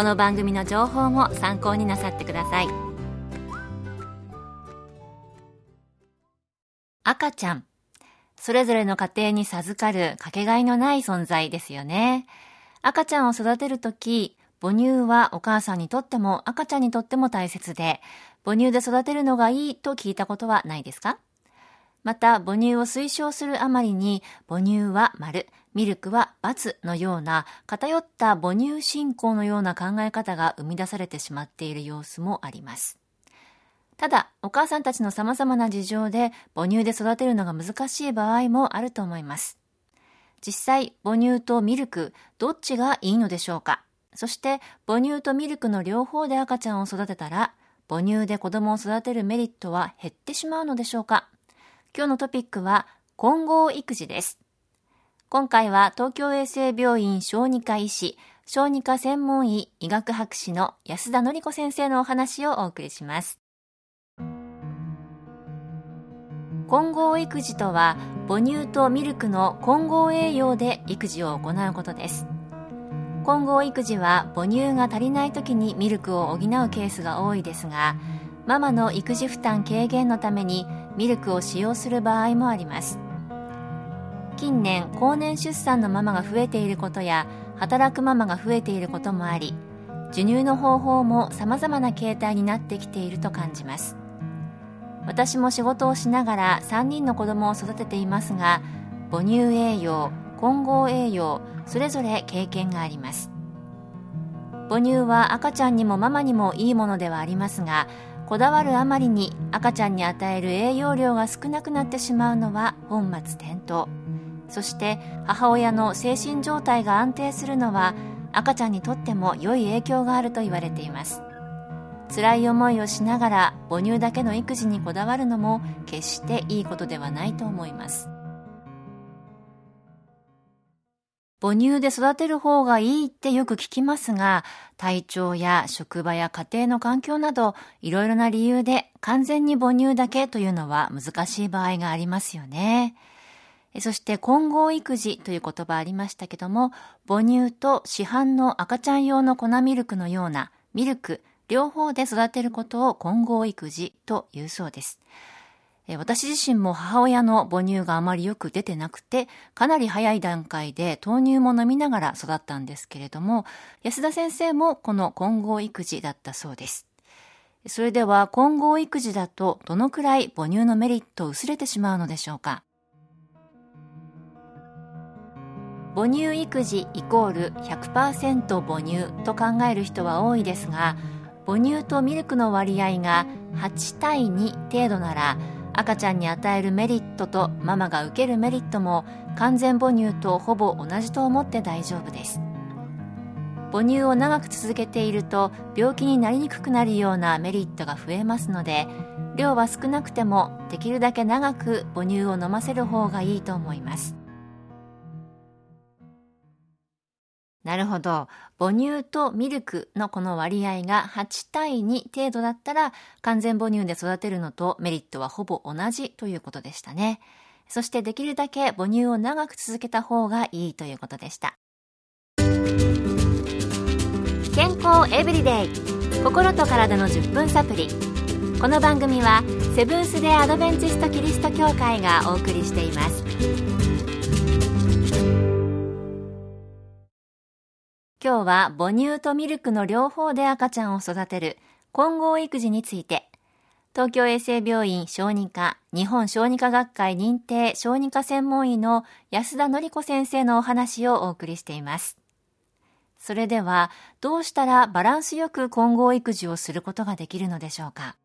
この番組の情報も参考になさってください。赤ちゃん。それぞれの家庭に授かるかけがえのない存在ですよね。赤ちゃんを育てるとき母乳はお母さんにとっても赤ちゃんにとっても大切で母乳で育てるのがいいと聞いたことはないですか？また、母乳を推奨するあまりに、母乳は丸、ミルクは×のような偏った母乳信仰のような考え方が生み出されてしまっている様子もあります。ただ、お母さんたちの様々な事情で母乳で育てるのが難しい場合もあると思います。実際、母乳とミルク、どっちがいいのでしょうか？そして、母乳とミルクの両方で赤ちゃんを育てたら、母乳で子供を育てるメリットは減ってしまうのでしょうか？今日のトピックは混合育児です。今回は東京衛生病院小児科医師、小児科専門医医学博士の安田典子先生のお話をお送りします。混合育児とは母乳とミルクの混合栄養で育児を行うことです混合育児は母乳が足りない時にミルクを補うケースが多いですがママの育児負担軽減のためにミルクを使用する場合もあります。近年高年出産のママが増えていることや働くママが増えていることもあり授乳の方法も様々な形態になってきていると感じます。私も仕事をしながら3人の子供を育てていますが母乳栄養混合栄養それぞれ経験があります。母乳は赤ちゃんにもママにもいいものではありますがこだわるあまりに赤ちゃんに与える栄養量が少なくなってしまうのは本末転倒。そして母親の精神状態が安定するのは赤ちゃんにとっても良い影響があると言われています。辛い思いをしながら母乳だけの育児にこだわるのも決していいことではないと思います。母乳で育てる方がいいってよく聞きますが、体調や職場や家庭の環境など、いろいろな理由で完全に母乳だけというのは難しい場合がありますよね。そして混合育児という言葉ありましたけども、母乳と市販の赤ちゃん用の粉ミルクのようなミルク、両方で育てることを混合育児というそうです。私自身も母親の母乳があまりよく出てなくて、かなり早い段階で豆乳も飲みながら育ったんですけれども、安田先生もこの混合育児だったそうです。それでは混合育児だとどのくらい母乳のメリット薄れてしまうのでしょうか？母乳育児イコール100%母乳と考える人は多いですが母乳とミルクの割合が8対2程度なら赤ちゃんに与えるメリットとママが受けるメリットも完全母乳とほぼ同じと思って大丈夫です。母乳を長く続けていると病気になりにくくなるようなメリットが増えますので量は少なくてもできるだけ長く母乳を飲ませる方がいいと思います。なるほど。母乳とミルクのこの割合が8対2程度だったら完全母乳で育てるのとメリットはほぼ同じということでしたね。そしてできるだけ母乳を長く続けた方がいいということでした。健康エブリデイ心と体の10分サプリこの番組はセブンス・デ・アドベンチスト・キリスト教会がお送りしています今日は母乳とミルクの両方で赤ちゃんを育てる混合育児について。東京衛生病院小児科日本小児科学会認定小児科専門医の安田典子先生のお話をお送りしています。それではどうしたらバランスよく混合育児をすることができるのでしょうか。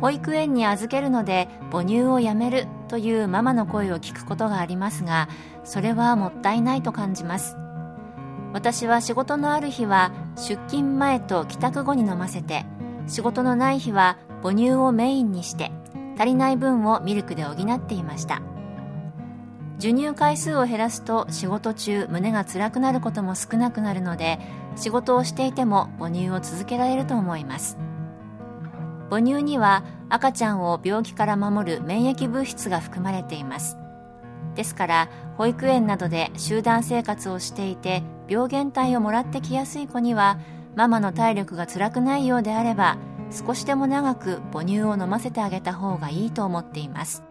保育園に預けるので母乳をやめるというママの声を聞くことがありますがそれはもったいないと感じます。私は仕事のある日は出勤前と帰宅後に飲ませて仕事のない日は母乳をメインにして足りない分をミルクで補っていました。授乳回数を減らすと仕事中胸が辛くなることも少なくなるので仕事をしていても母乳を続けられると思います。母乳には赤ちゃんを病気から守る免疫物質が含まれています。ですから保育園などで集団生活をしていて病原体をもらってきやすい子にはママの体力が辛くないようであれば少しでも長く母乳を飲ませてあげた方がいいと思っています。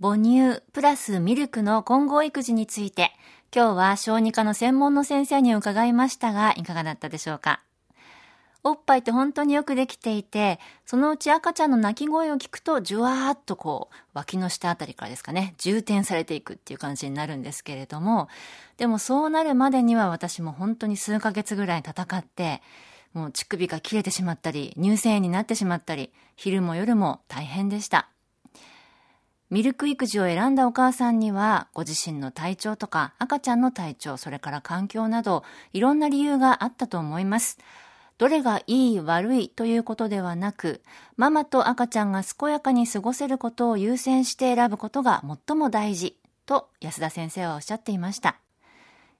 母乳プラスミルクの混合育児について今日は小児科の専門の先生に伺いましたがいかがだったでしょうか？おっぱいって本当によくできていて、そのうち赤ちゃんの泣き声を聞くと、じゅわーっとこう、脇の下あたりからですかね、充填されていくっていう感じになるんですけれども、でもそうなるまでには私も本当に数ヶ月ぐらい戦って、もう乳首が切れてしまったり、乳腺炎になってしまったり、昼も夜も大変でした。ミルク育児を選んだお母さんには、ご自身の体調とか赤ちゃんの体調、それから環境など、いろんな理由があったと思います。どれがいい悪いということではなく、ママと赤ちゃんが健やかに過ごせることを優先して選ぶことが最も大事と安田先生はおっしゃっていました。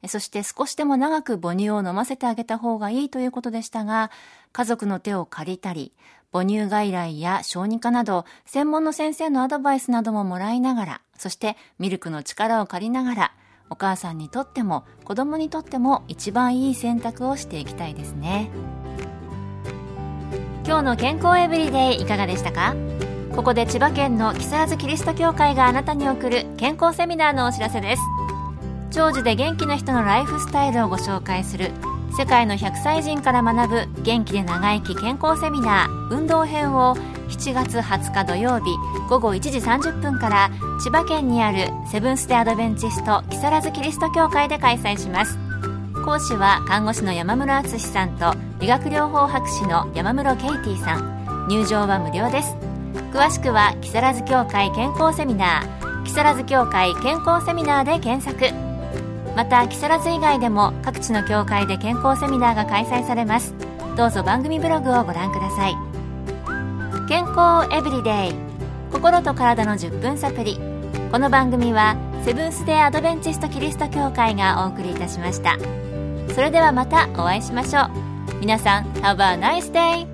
そして少しでも長く母乳を飲ませてあげた方がいいということでしたが、家族の手を借りたり、母乳外来や小児科など、専門の先生のアドバイスなどももらいながら、そしてミルクの力を借りながら、お母さんにとっても子供にとっても一番いい選択をしていきたいですね。今日の健康エブリデイいかがでしたか？ここで千葉県の木更津キリスト教会があなたに送る健康セミナーのお知らせです。長寿で元気な人のライフスタイルをご紹介する世界の100歳人から学ぶ元気で長生き健康セミナー運動編を7月20日土曜日午後1時30分から千葉県にあるセブンス・テ・アドベンチスト木更津キリスト教会で開催します。講師は看護師の山室敦さんと理学療法博士の山室ケイティさん。入場は無料です。詳しくは木更津協会健康セミナー木更津協会健康セミナーで検索。また木更津以外でも各地の協会で健康セミナーが開催されます。どうぞ番組ブログをご覧ください。健康エブリデイ。心と体の10分サプリこの番組はセブンス・デー・アドベンチスト・キリスト教会がお送りいたしました。それではまたお会いしましょう皆さん Have a nice day!